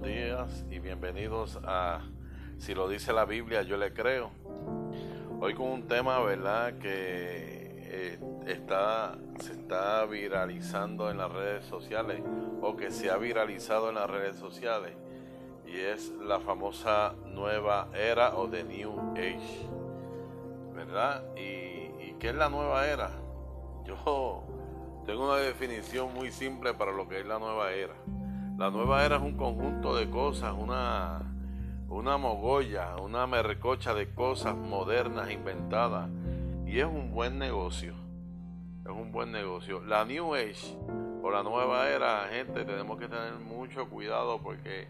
buenos días y bienvenidos a Si lo dice la Biblia, yo le creo. Hoy con un tema, ¿verdad? Que eh, está, se está viralizando en las redes sociales o que se ha viralizado en las redes sociales y es la famosa nueva era o The New Age, ¿verdad? ¿Y, y qué es la nueva era? Yo tengo una definición muy simple para lo que es la nueva era. La nueva era es un conjunto de cosas, una, una mogolla, una mercocha de cosas modernas inventadas. Y es un buen negocio. Es un buen negocio. La New Age o la nueva era, gente, tenemos que tener mucho cuidado porque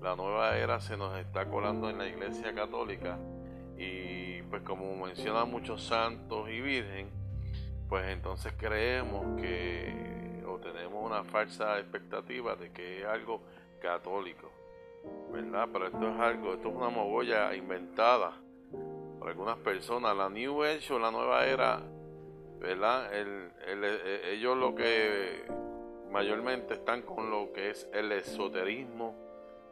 la nueva era se nos está colando en la iglesia católica. Y pues como mencionan muchos santos y virgen, pues entonces creemos que tenemos una falsa expectativa de que es algo católico, ¿verdad? Pero esto es algo, esto es una mogolla inventada por algunas personas. La New Age o la nueva era, ¿verdad? El, eh, ellos lo que mayormente están con lo que es el esoterismo,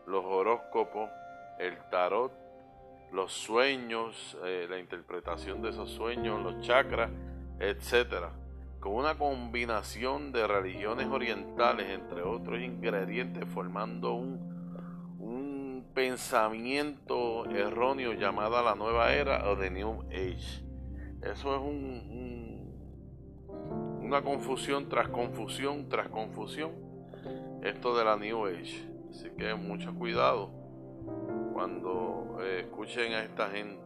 los horóscopos, el tarot, los sueños, eh, la interpretación de esos sueños, los chakras, etcétera con una combinación de religiones orientales, entre otros ingredientes, formando un, un pensamiento erróneo llamada la nueva era o the New Age. Eso es un, una confusión tras confusión tras confusión, esto de la New Age. Así que mucho cuidado cuando eh, escuchen a esta gente.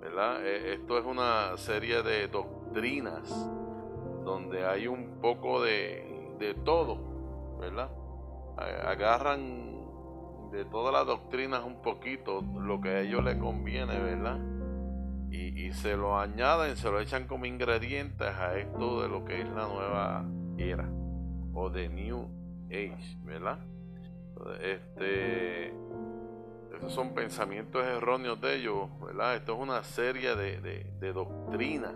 ¿verdad? Eh, esto es una serie de doctrinas donde hay un poco de, de todo, ¿verdad? Agarran de todas las doctrinas un poquito lo que a ellos les conviene, ¿verdad? Y, y, se lo añaden, se lo echan como ingredientes a esto de lo que es la nueva era o de New Age, ¿verdad? Este, esos son pensamientos erróneos de ellos, ¿verdad? Esto es una serie de, de, de doctrinas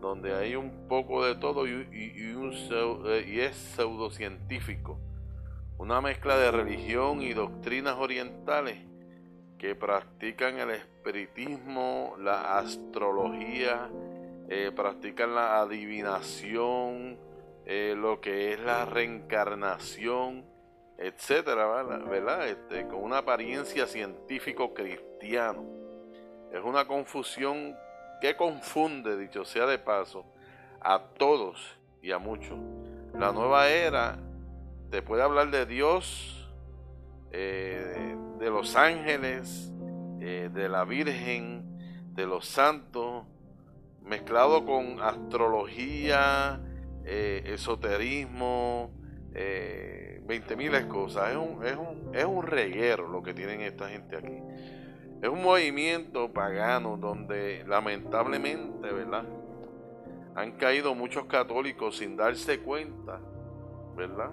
donde hay un poco de todo y, eh, y, es pseudocientífico. Una mezcla de religión y doctrinas orientales que practican el espiritismo, la astrología, eh, practican la adivinación, eh, lo que es la reencarnación, etcétera, ¿verdad? Este, con una apariencia científico cristiano. Es una confusión que confunde, dicho sea de paso, a todos y a muchos. La nueva era te puede hablar de Dios, eh, de los ángeles, eh, de la Virgen, de los santos, mezclado con astrología, eh, esoterismo, veinte miles cosas. Es un, es, un, es un reguero lo que tienen esta gente aquí. Es un movimiento pagano donde lamentablemente, ¿verdad? Han caído muchos católicos sin darse cuenta, ¿verdad?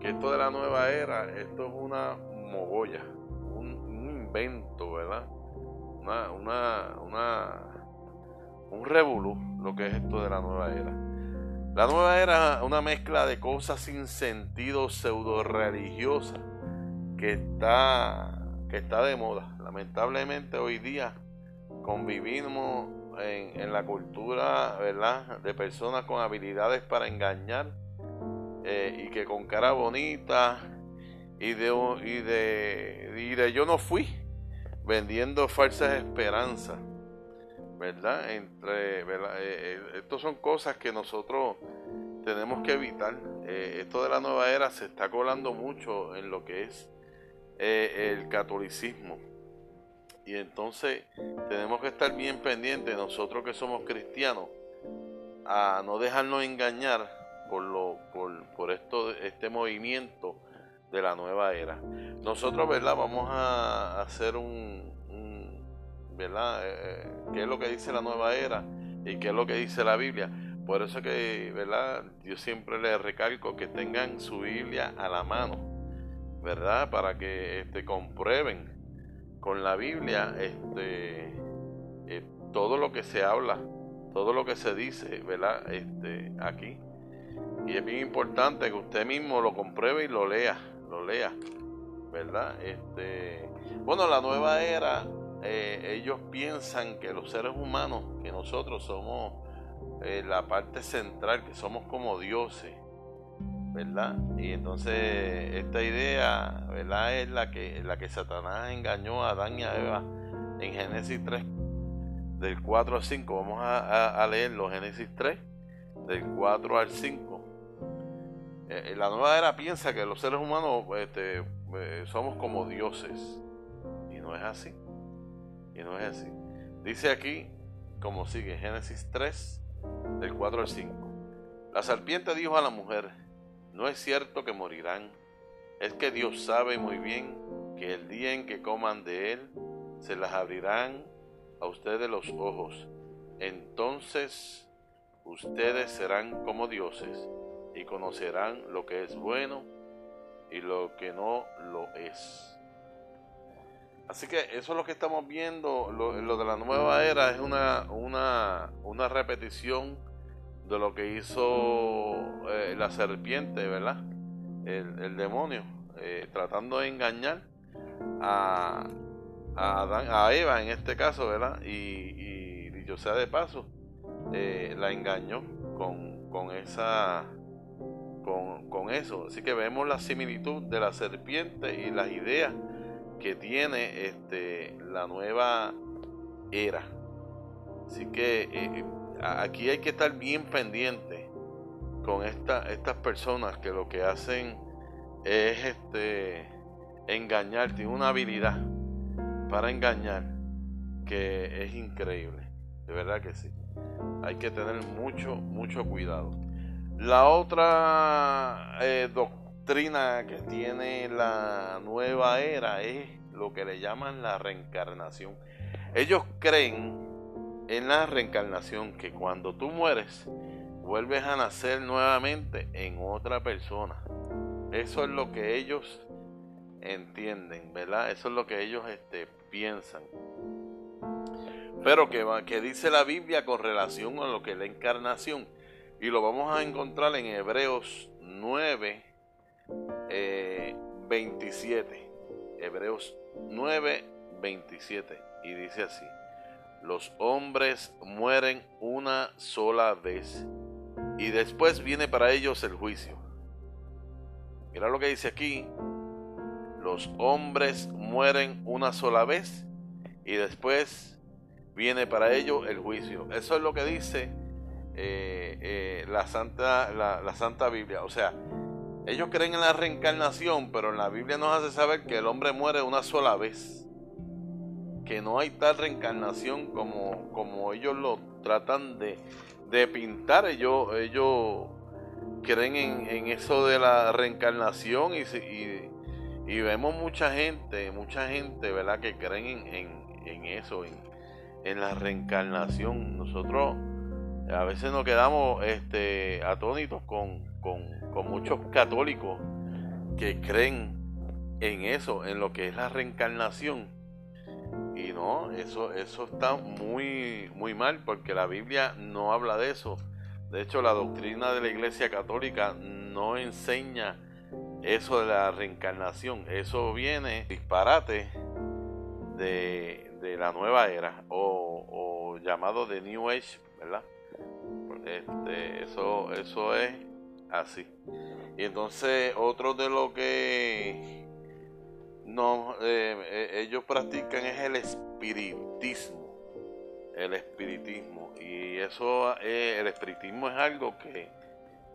Que esto de la nueva era, esto es una mogolla, un, invento, ¿verdad? Una, una, una, un revolú, lo que es esto de la nueva era. La nueva era es una mezcla de cosas sin sentido pseudo religiosa que está que está de moda. Lamentablemente hoy día convivimos en, la cultura, ¿verdad? De personas con habilidades para engañar eh, y que con cara bonita y de, y de, y de yo no fui vendiendo falsas esperanzas, ¿verdad? Entre. Eh, eh, estos son cosas que nosotros tenemos que evitar. esto de la nueva era se está colando mucho en lo que es el catolicismo. Y entonces tenemos que estar bien pendientes, nosotros que somos cristianos, a no dejarnos engañar por, lo, por, por esto, este movimiento de la nueva era. Nosotros, ¿verdad? Vamos a hacer un, ¿verdad? Eh, eh, ¿Qué es lo que dice la nueva era? ¿Y qué es lo que dice la Biblia? Por eso que, ¿verdad? Yo siempre les recalco que tengan su Biblia a la mano ¿verdad? Para que este, comprueben con la Biblia este, eh, todo lo que se habla, todo lo que se dice, ¿verdad? Este, aquí. Y es bien importante que usted mismo lo compruebe y lo lea, lo lea. ¿verdad? Este, bueno, la nueva era, eh, ellos piensan que los seres humanos, que nosotros somos eh, la parte central, que somos como dioses, ¿verdad? Y entonces esta idea, ¿verdad? Es la que, la que Satanás engañó a Adán y a Eva en Génesis 3, del 4 al 5. Vamos a, a, leerlo, Génesis 3, del 4 al 5. Eh, la nueva era piensa que los seres humanos este, eh, somos como dioses. Y no es así. Y no es así. Dice aquí, como sigue, Génesis 3, del 4 al 5. La serpiente dijo a la mujer, no es cierto que morirán. Es que Dios sabe muy bien que el día en que coman de él, se las abrirán a ustedes los ojos. Entonces ustedes serán como dioses y conocerán lo que es bueno y lo que no lo es. Así que eso es lo que estamos viendo. Lo, de la nueva era es una, una, una repetición de lo que hizo eh, la serpiente, ¿verdad? El, demonio, eh, tratando de engañar a, a, Eva en este caso, ¿verdad? Y, y yo sea de paso, eh, la engañó con, con esa con, con, eso. Así que vemos la similitud de la serpiente y las ideas que tiene este, la nueva era. Así que aquí hay que estar bien pendiente con esta, estas personas que lo que hacen es este engañar, tiene una habilidad para engañar que es increíble, de verdad que sí. Hay que tener mucho, mucho cuidado. La otra eh, doctrina que tiene la nueva era es lo que le llaman la reencarnación. Ellos creen en la reencarnación, que cuando tú mueres, vuelves a nacer nuevamente en otra persona. Eso es lo que ellos entienden, ¿verdad? Eso es lo que ellos este, piensan. Pero que, que dice la Biblia con relación a lo que es la encarnación. Y lo vamos a encontrar en Hebreos 9, 27. Eh, Hebreos 9, 27. Y dice así los hombres mueren una sola vez y después viene para ellos el juicio. Mira lo que dice aquí. Los hombres mueren una sola vez y después viene para ellos el juicio. Eso es lo que dice eh, eh, la, Santa, la Santa Biblia. O sea, ellos creen en la reencarnación, pero en la Biblia nos hace saber que el hombre muere una sola vez que no hay tal reencarnación como, como ellos lo tratan de, pintar. Ellos, ellos creen en, eso de la reencarnación y, y, vemos mucha gente, mucha gente, ¿verdad? Que creen en, eso, en, la reencarnación. Nosotros a veces nos quedamos este, atónitos con, con muchos católicos que creen en eso, en lo que es la reencarnación y no, eso, eso está muy, muy mal porque la Biblia no habla de eso. De hecho, la doctrina de la Iglesia Católica no enseña eso de la reencarnación. Eso viene disparate de, de la nueva era o, llamado de New Age, ¿verdad? Este, eso, eso es así. Y entonces, otro de lo que no, eh, eh, ellos practican es el espiritismo, el espiritismo. Y eso, eh, el espiritismo es algo que,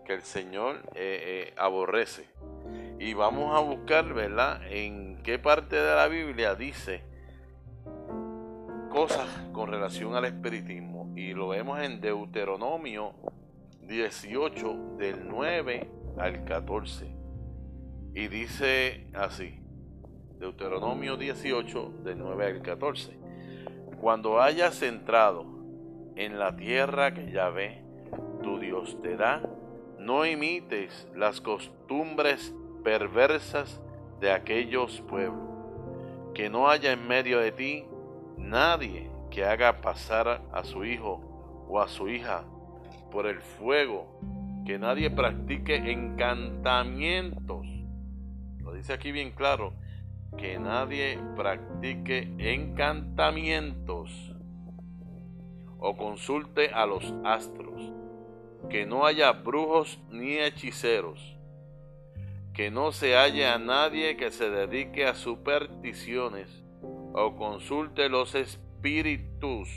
que el Señor aborrece. Y vamos a buscar, ¿verdad? En qué parte de la Biblia dice cosas con relación al espiritismo. Y lo vemos en Deuteronomio 18, del 9 al 14. Y dice así. Deuteronomio 18, del 9 al 14. Cuando hayas entrado en la tierra que Yahvé, tu Dios te da, no imites las costumbres perversas de aquellos pueblos. Que no haya en medio de ti nadie que haga pasar a su hijo o a su hija por el fuego. Que nadie practique encantamientos. Lo dice aquí bien claro que nadie practique encantamientos o consulte a los astros, que no haya brujos ni hechiceros, que no se halle a nadie que se dedique a supersticiones o consulte los espíritus,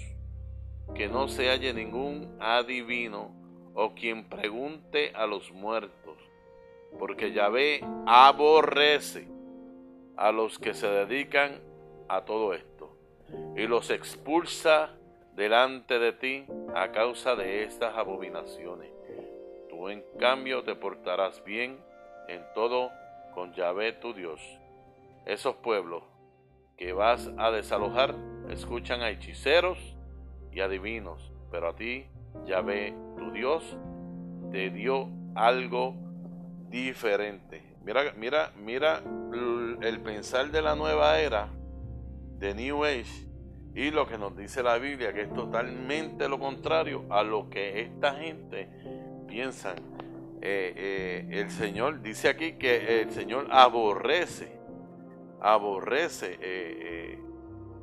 que no se halle ningún adivino o quien pregunte a los muertos, porque Yahvé aborrece a los que se dedican a todo esto y los expulsa delante de ti a causa de estas abominaciones. Tú en cambio te portarás bien en todo con Yahvé tu Dios. Esos pueblos que vas a desalojar escuchan a hechiceros y adivinos, pero a ti Yahvé tu Dios te dio algo diferente. Mira, mira, mira el pensar de la nueva era, de New Age, y lo que nos dice la Biblia, que es totalmente lo contrario a lo que esta gente piensa. Eh, eh, el Señor dice aquí que el Señor aborrece, aborrece eh,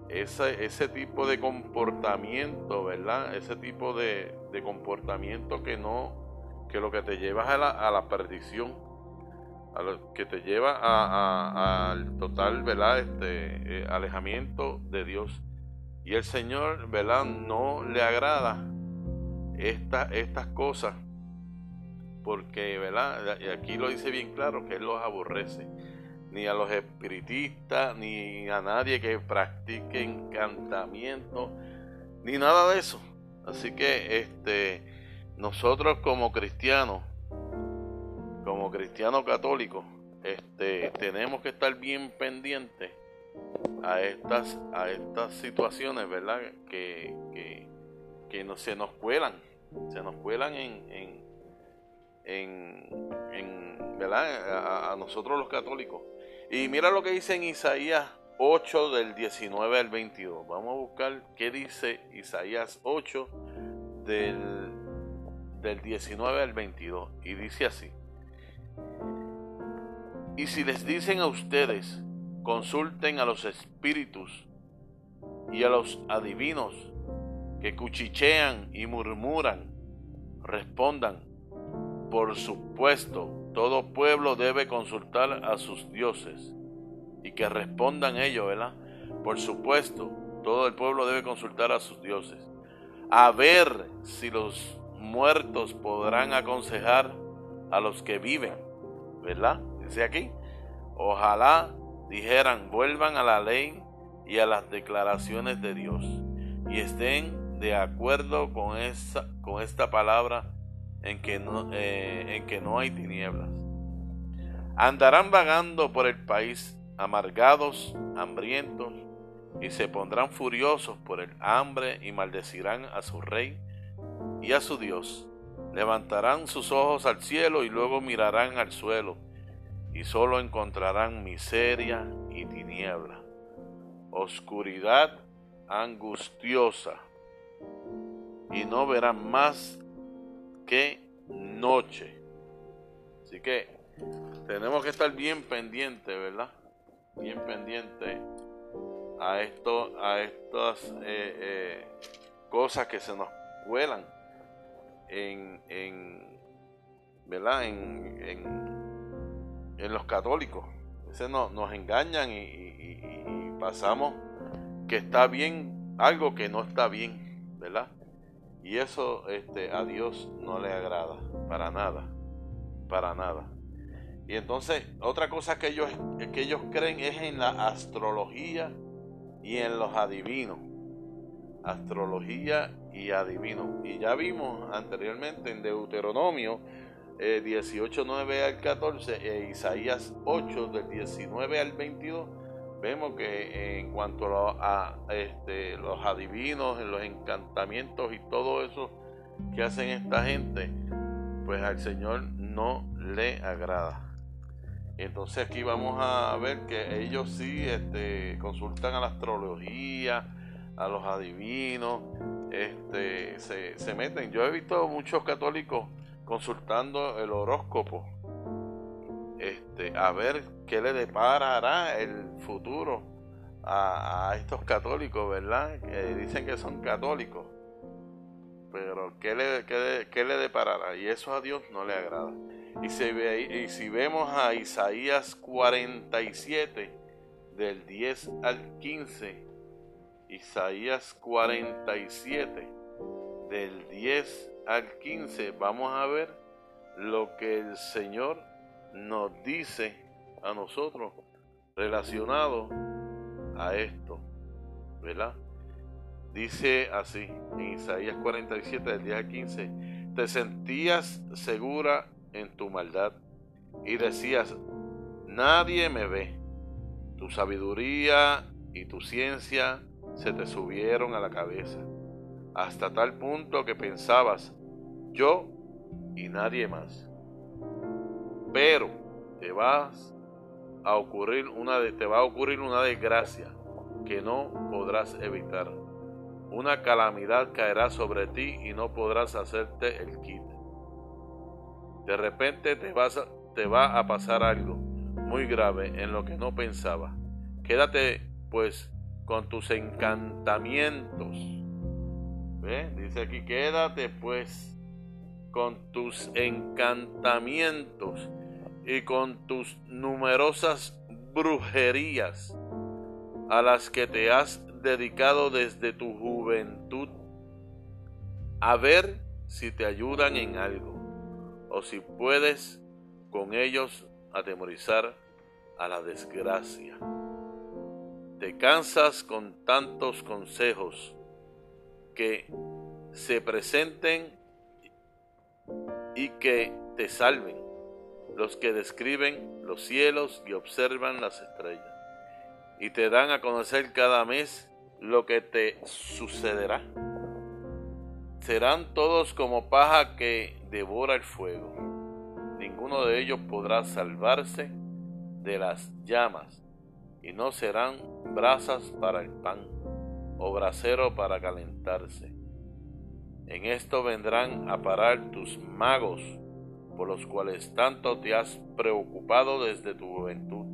ese, ese, tipo de comportamiento, ¿verdad? Ese tipo de, comportamiento que no, que lo que te lleva a la, a la perdición que te lleva al total ¿verdad? Este, alejamiento de Dios. Y el Señor, ¿verdad? No le agrada esta, estas cosas. Porque, ¿verdad? Y aquí lo dice bien claro que Él los aborrece. Ni a los espiritistas, ni a nadie que practique encantamiento, ni nada de eso. Así que este, nosotros como cristianos, como cristianos católicos, este, tenemos que estar bien pendientes a estas, a estas situaciones, ¿verdad? Que, que, no, se nos cuelan, se nos cuelan en, en, ¿verdad? A, nosotros los católicos. Y mira lo que dice en Isaías 8 del 19 al 22. Vamos a buscar qué dice Isaías 8 del, del 19 al 22. Y dice así. Y si les dicen a ustedes, consulten a los espíritus y a los adivinos que cuchichean y murmuran, respondan, por supuesto, todo pueblo debe consultar a sus dioses y que respondan ellos, ¿verdad? Por supuesto, todo el pueblo debe consultar a sus dioses. A ver si los muertos podrán aconsejar a los que viven, ¿verdad? Dice aquí, ojalá dijeran, vuelvan a la ley y a las declaraciones de Dios y estén de acuerdo con, esa, con esta palabra en que, no, eh, en que no hay tinieblas. Andarán vagando por el país amargados, hambrientos, y se pondrán furiosos por el hambre y maldecirán a su rey y a su Dios. Levantarán sus ojos al cielo y luego mirarán al suelo y solo encontrarán miseria y tiniebla, oscuridad angustiosa, y no verán más que noche. Así que tenemos que estar bien pendientes, ¿verdad? Bien pendientes a esto, a estas eh, eh, cosas que se nos cuelan en, en ¿verdad? en los católicos. Ese no, nos engañan y, pasamos que está bien algo que no está bien, ¿verdad? Y eso este, a Dios no le agrada, para nada, para nada. Y entonces, otra cosa que ellos, que ellos creen es en la astrología y en los adivinos. Astrología y adivinos. Y ya vimos anteriormente en Deuteronomio eh, 18, 9 al 14 e Isaías 8 del 19 al 22, vemos que en cuanto a, este, los adivinos, los encantamientos y todo eso que hacen esta gente, pues al Señor no le agrada. Entonces aquí vamos a ver que ellos sí este, consultan a la astrología, a los adivinos, este, se, se meten. Yo he visto muchos católicos consultando el horóscopo este, a ver qué le deparará el futuro a, estos católicos, ¿verdad? Que dicen que son católicos. Pero ¿qué le, qué, le deparará? Y eso a Dios no le agrada. Y, se ve, y si vemos a Isaías 47, del 10 al 15, Isaías 47, del 10 al 15, vamos a ver lo que el Señor nos dice a nosotros relacionado a esto, ¿verdad? Dice así en Isaías 47 del 10 al 15, te sentías segura en tu maldad y decías, nadie me ve. Tu sabiduría y tu ciencia se te subieron a la cabeza, hasta tal punto que pensabas, yo y nadie más. Pero te vas a ocurrir una te va a ocurrir una desgracia que no podrás evitar. Una calamidad caerá sobre ti y no podrás hacerte el quite. De repente te, vas te va a pasar algo muy grave en lo que no pensaba. Quédate pues con tus encantamientos. Dice aquí, quédate pues con tus encantamientos y con tus numerosas brujerías a las que te has dedicado desde tu juventud, a ver si te ayudan en algo o si puedes con ellos atemorizar a la desgracia. Te cansas con tantos consejos que se presenten y que te salven los que describen los cielos y observan las estrellas, y te dan a conocer cada mes lo que te sucederá. Serán todos como paja que devora el fuego. Ninguno de ellos podrá salvarse de las llamas, y no serán brasas para el pan o brasero para calentarse. En esto vendrán a parar tus magos por los cuales tanto te has preocupado desde tu juventud.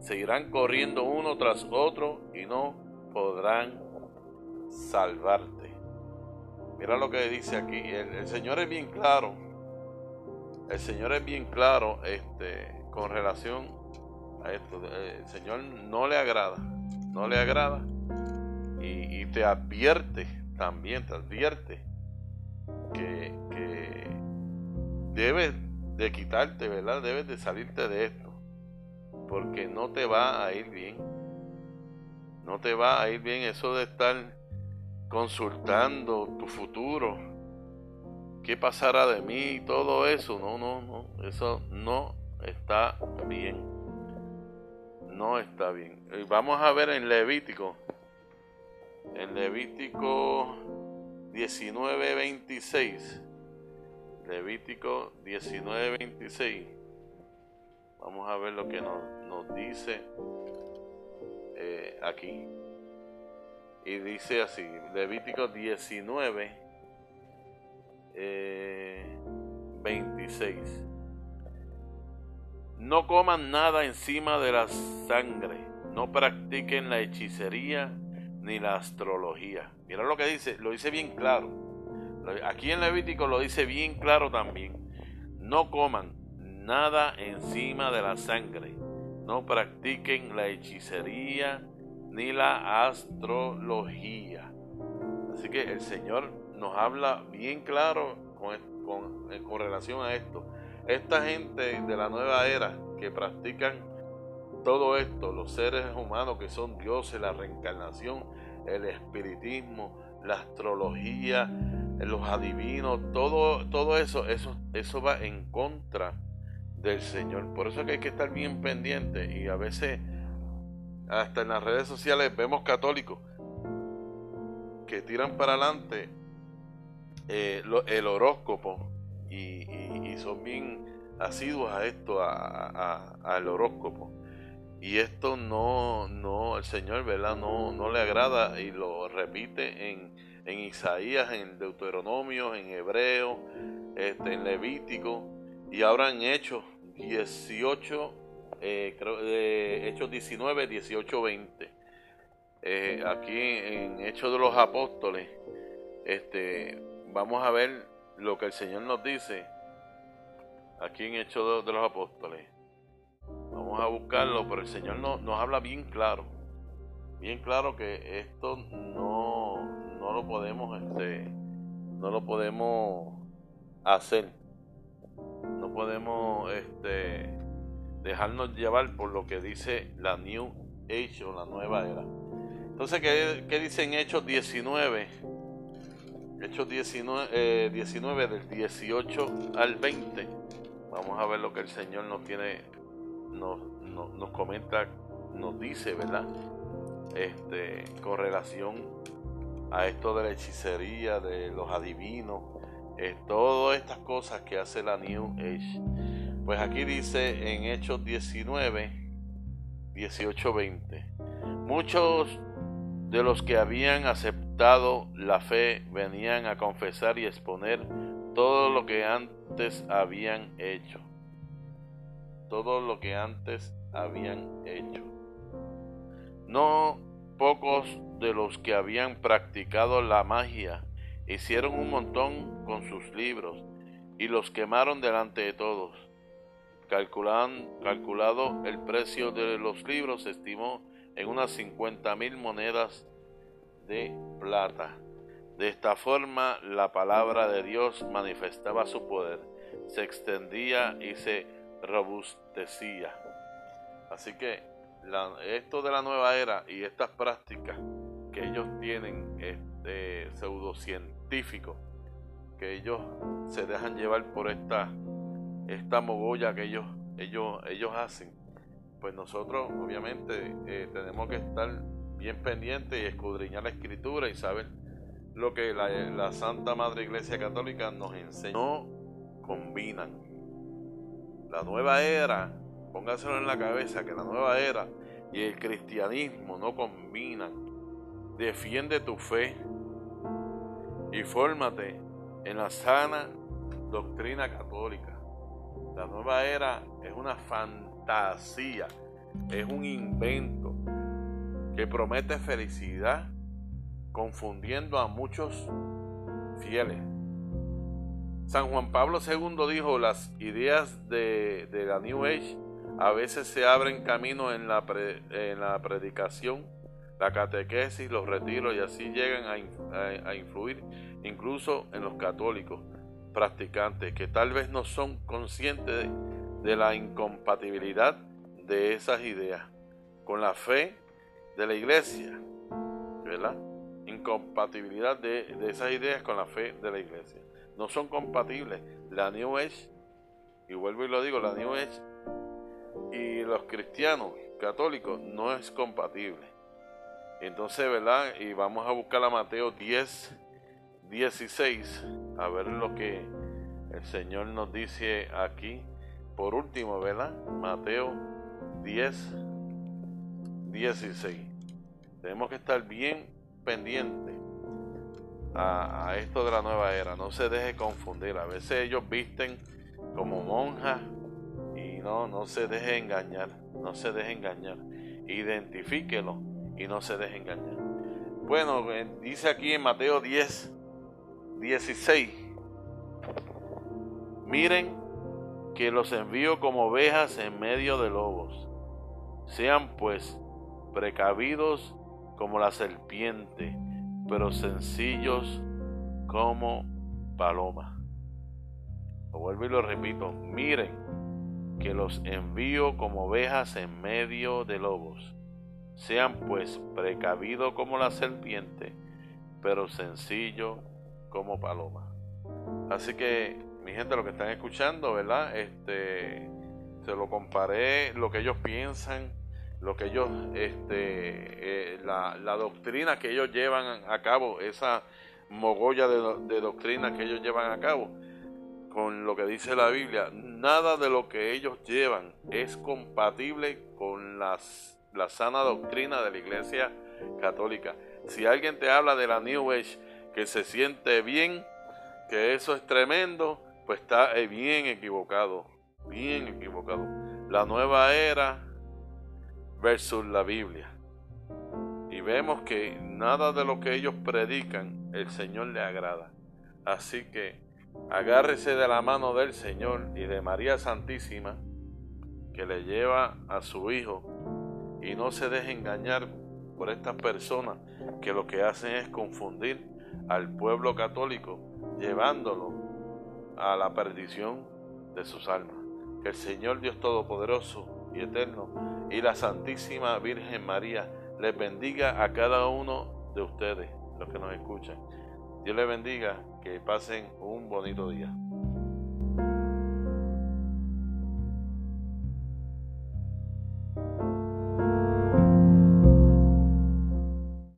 Seguirán corriendo uno tras otro y no podrán salvarte. Mira lo que dice aquí. El, Señor es bien claro. El Señor es bien claro este, con relación a esto. El Señor no le agrada. No le agrada. Y, te advierte también, te advierte que, que debes de quitarte, ¿verdad? Debes de salirte de esto. Porque no te va a ir bien. No te va a ir bien eso de estar consultando tu futuro. ¿Qué pasará de mí? Y todo eso. No, no, no. Eso no está bien. No está bien. Vamos a ver en Levítico. En Levítico 19, 26. Levítico 19:26. Vamos a ver lo que nos, nos dice eh, aquí. Y dice así, Levítico 19, 26. Eh, no coman nada encima de la sangre, no practiquen la hechicería ni la astrología. Mira lo que dice, lo dice bien claro Aquí en Levítico lo dice bien claro también. No coman nada encima de la sangre. No practiquen la hechicería ni la astrología. Así que el Señor nos habla bien claro con, con, eh, relación a esto. Esta gente de la nueva era que practican todo esto, los seres humanos que son dioses, la reencarnación, el espiritismo, la astrología, los adivinos, todo, todo eso, eso, eso va en contra del Señor. Por eso que hay que estar bien pendiente y a veces hasta en las redes sociales vemos católicos que tiran para adelante eh, el horóscopo y, son bien asiduos a esto, al horóscopo. Y esto no, no, el Señor, ¿verdad? No, no le agrada y lo repite en en Isaías, en Deuteronomio, en Hebreo, este, en Levítico y ahora en Hechos 18, eh, creo, Hechos 19, 18, 20. aquí en Hechos de los Apóstoles, este, vamos a ver lo que el Señor nos dice aquí en Hechos de, los Apóstoles. A buscarlo, pero el Señor no, nos habla bien claro. Bien claro que esto no, no lo podemos, este, no lo podemos hacer. No podemos este, dejarnos llevar por lo que dice la New Age o la nueva era. Entonces, ¿qué, qué dice en Hechos 19? Hechos 19, 19 eh, del 18 al 20. Vamos a ver lo que el Señor nos tiene, nos, nos, comenta, nos dice, ¿verdad? Este, con relación a esto de la hechicería, de los adivinos, eh, todas estas cosas que hace la New Age. Pues aquí dice en Hechos 19, 18, 20. Muchos de los que habían aceptado la fe venían a confesar y exponer todo lo que antes habían hecho. Todo lo que antes habían hecho. No pocos de los que habían practicado la magia hicieron un montón con sus libros y los quemaron delante de todos. calculado el precio de los libros, se estimó en unas 50 mil monedas de plata. De esta forma la palabra de Dios manifestaba su poder, se extendía y se robustecía. Así que esto de la nueva era y estas prácticas que ellos tienen este, pseudocientíficos, que ellos se dejan llevar por esta, esta mogolla que ellos, ellos, ellos hacen, pues nosotros obviamente eh, tenemos que estar bien pendientes y escudriñar la escritura y saber lo que la, Santa Madre Iglesia Católica nos enseña. No combinan. La nueva era, póngaselo en la cabeza que la nueva era y el cristianismo no combinan. Defiende tu fe y fórmate en la sana doctrina católica. La nueva era es una fantasía, es un invento que promete felicidad confundiendo a muchos fieles. San Juan Pablo II dijo, las ideas de, la New Age a veces se abren camino en la, en la predicación, la catequesis, los retiros y así llegan a, influir incluso en los católicos practicantes que tal vez no son conscientes de la incompatibilidad de esas ideas con la fe de la iglesia, ¿verdad? incompatibilidad de, esas ideas con la fe de la iglesia. No son compatibles. La New Age, y vuelvo y lo digo, la New Age y los cristianos católicos no es compatible. Entonces, ¿verdad? Y vamos a buscar a Mateo 10, 16, a ver lo que el Señor nos dice aquí. Por último, ¿verdad? Mateo 10, 16. Tenemos que estar bien pendiente a, esto de la nueva era. No se deje confundir. A veces ellos visten como monjas y no, no se deje engañar. No se deje engañar. Identifíquelo y no se deje engañar. Bueno, dice aquí en Mateo 10, 16. Miren que los envío como ovejas en medio de lobos. Sean pues precavidos como la serpiente, pero sencillos como paloma. Lo vuelvo y lo repito, miren que los envío como ovejas en medio de lobos. Sean pues precavidos como la serpiente, pero sencillos como paloma. Así que, mi gente, lo que están escuchando, ¿verdad? Este, se lo comparé, lo que ellos piensan lo que ellos, este, eh, la, doctrina que ellos llevan a cabo, esa mogolla de, doctrina que ellos llevan a cabo, con lo que dice la Biblia, nada de lo que ellos llevan es compatible con las, la sana doctrina de la Iglesia Católica. Si alguien te habla de la New Age, que se siente bien, que eso es tremendo, pues está eh, bien equivocado, bien equivocado. La nueva era versus la Biblia. Y vemos que nada de lo que ellos predican el Señor le agrada. Así que agárrese de la mano del Señor y de María Santísima que le lleva a su Hijo y no se deje engañar por estas personas que lo que hacen es confundir al pueblo católico llevándolo a la perdición de sus almas. Que el Señor Dios Todopoderoso Eterno y la Santísima Virgen María les bendiga a cada uno de ustedes, los que nos escuchan. Dios les bendiga, que pasen un bonito día.